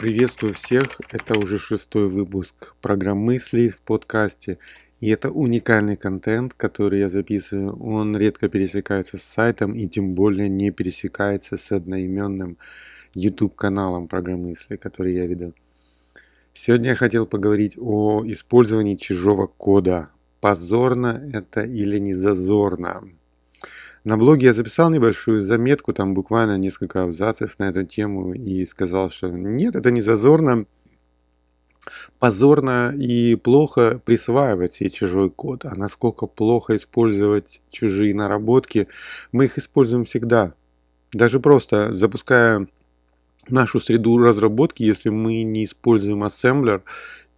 Приветствую всех! Это уже шестой выпуск программ мыслей в подкасте. И это уникальный контент, который я записываю. Он редко пересекается с сайтом и тем более не пересекается с одноименным YouTube-каналом программ мыслей, который я веду. Сегодня я хотел поговорить о использовании чужого кода. Позорно это или не зазорно? На блоге я записал небольшую заметку, там буквально несколько абзацев на эту тему и сказал, что нет, это не зазорно, позорно и плохо присваивать себе чужой код, а насколько плохо использовать чужие наработки, мы их используем всегда. Даже просто запуская нашу среду разработки, если мы не используем ассемблер,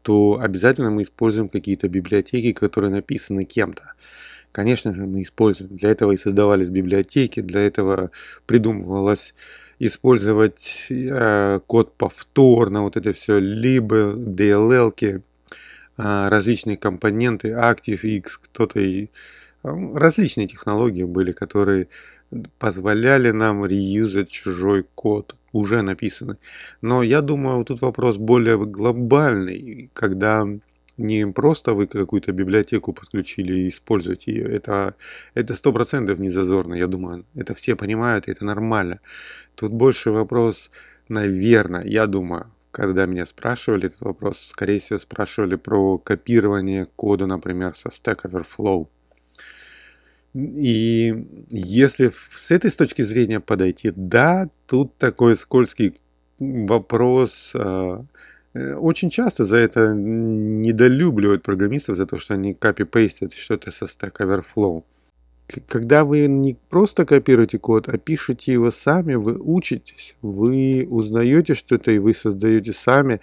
то обязательно мы используем какие-то библиотеки, которые написаны кем-то. Конечно же, мы используем. Для этого и создавались библиотеки, для этого придумывалось использовать э, код повторно, вот это все, либо DLL, э, различные компоненты, ActiveX, кто-то и э, различные технологии были, которые позволяли нам реюзать чужой код, уже написанный. Но я думаю, тут вопрос более глобальный, когда не просто вы какую-то библиотеку подключили и используете ее. Это это сто процентов не зазорно, я думаю. Это все понимают, это нормально. Тут больше вопрос, наверное, я думаю, когда меня спрашивали этот вопрос, скорее всего, спрашивали про копирование кода, например, со Stack Overflow. И если с этой точки зрения подойти, да, тут такой скользкий вопрос, а, очень часто за это недолюбливают программистов, за то, что они копипейстят что-то со Stack Overflow. Когда вы не просто копируете код, а пишете его сами, вы учитесь, вы узнаете что-то и вы создаете сами,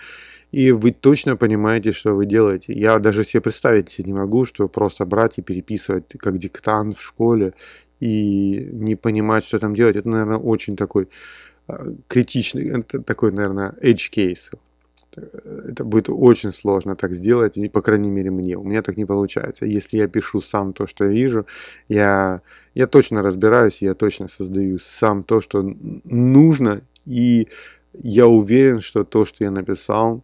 и вы точно понимаете, что вы делаете. Я даже себе представить себе не могу, что просто брать и переписывать как диктант в школе и не понимать, что там делать. Это, наверное, очень такой а, критичный, это такой, наверное, edge case это будет очень сложно так сделать, и, по крайней мере мне. У меня так не получается. Если я пишу сам то, что я вижу, я, я точно разбираюсь, я точно создаю сам то, что нужно, и я уверен, что то, что я написал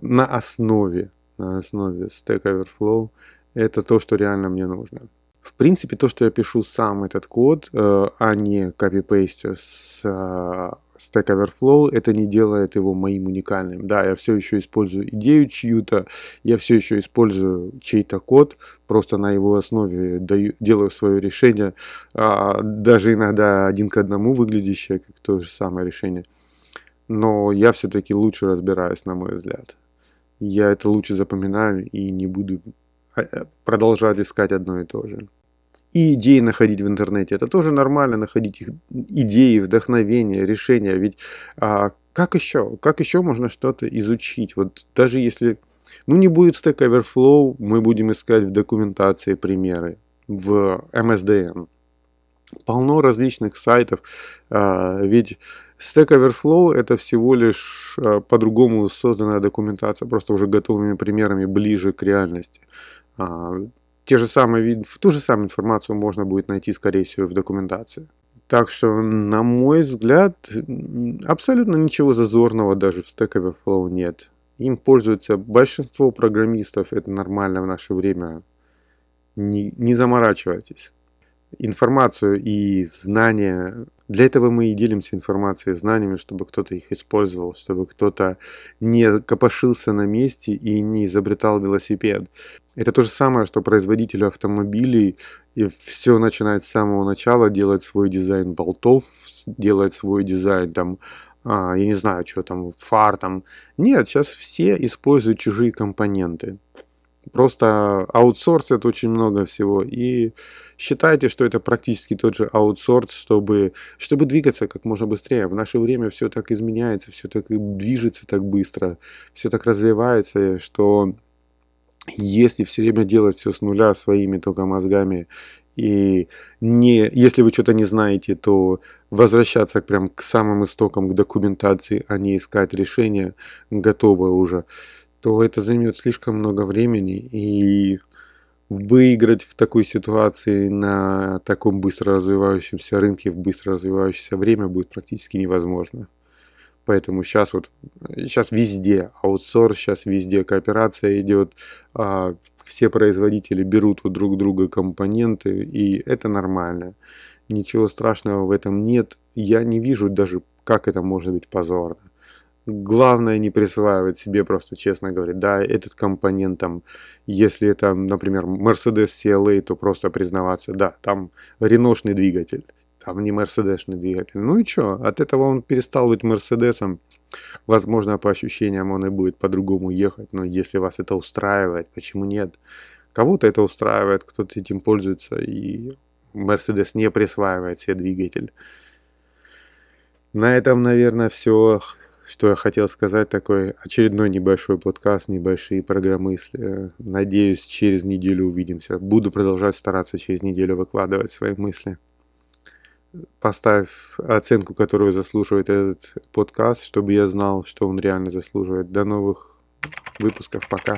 на основе, на основе Stack Overflow, это то, что реально мне нужно. В принципе, то, что я пишу сам этот код, э, а не копипейстю с э, Stack Overflow, это не делает его моим уникальным. Да, я все еще использую идею чью-то, я все еще использую чей-то код, просто на его основе даю, делаю свое решение, а, даже иногда один к одному выглядящее, как то же самое решение. Но я все-таки лучше разбираюсь, на мой взгляд. Я это лучше запоминаю и не буду а, а, продолжать искать одно и то же и идеи находить в интернете. Это тоже нормально, находить их идеи, вдохновения, решения. Ведь а, как еще? Как еще можно что-то изучить? Вот даже если ну, не будет Stack Overflow, мы будем искать в документации примеры, в MSDN. Полно различных сайтов, а, ведь Stack Overflow это всего лишь а, по-другому созданная документация, просто уже готовыми примерами ближе к реальности. А, те же самые, ту же самую информацию можно будет найти, скорее всего, в документации. Так что, на мой взгляд, абсолютно ничего зазорного даже в Stack Overflow нет. Им пользуются большинство программистов, это нормально в наше время. Не, не заморачивайтесь. Информацию и знания для этого мы и делимся информацией, знаниями, чтобы кто-то их использовал, чтобы кто-то не копошился на месте и не изобретал велосипед. Это то же самое, что производителю автомобилей и все начинает с самого начала, делать свой дизайн болтов, делать свой дизайн там, а, я не знаю, что там, фар там. Нет, сейчас все используют чужие компоненты. Просто аутсорсят очень много всего и считайте, что это практически тот же аутсорс, чтобы, чтобы двигаться как можно быстрее. В наше время все так изменяется, все так движется так быстро, все так развивается, что если все время делать все с нуля своими только мозгами и не, если вы что-то не знаете, то возвращаться прям к самым истокам, к документации, а не искать решение готовое уже, то это займет слишком много времени и выиграть в такой ситуации на таком быстро развивающемся рынке в быстро развивающееся время будет практически невозможно. Поэтому сейчас вот, сейчас везде, аутсорс сейчас везде, кооперация идет, а, все производители берут у друг друга компоненты, и это нормально. Ничего страшного в этом нет. Я не вижу даже, как это может быть позорно. Главное не присваивать себе просто честно говорить, да, этот компонент там, если это, например, Mercedes CLA, то просто признаваться, да, там реношный двигатель, там не мерседесный двигатель. Ну и что, от этого он перестал быть Мерседесом. Возможно, по ощущениям он и будет по-другому ехать, но если вас это устраивает, почему нет? Кого-то это устраивает, кто-то этим пользуется, и Мерседес не присваивает себе двигатель. На этом, наверное, все что я хотел сказать, такой очередной небольшой подкаст, небольшие программысли. Надеюсь, через неделю увидимся. Буду продолжать стараться через неделю выкладывать свои мысли. Поставь оценку, которую заслуживает этот подкаст, чтобы я знал, что он реально заслуживает. До новых выпусков. Пока.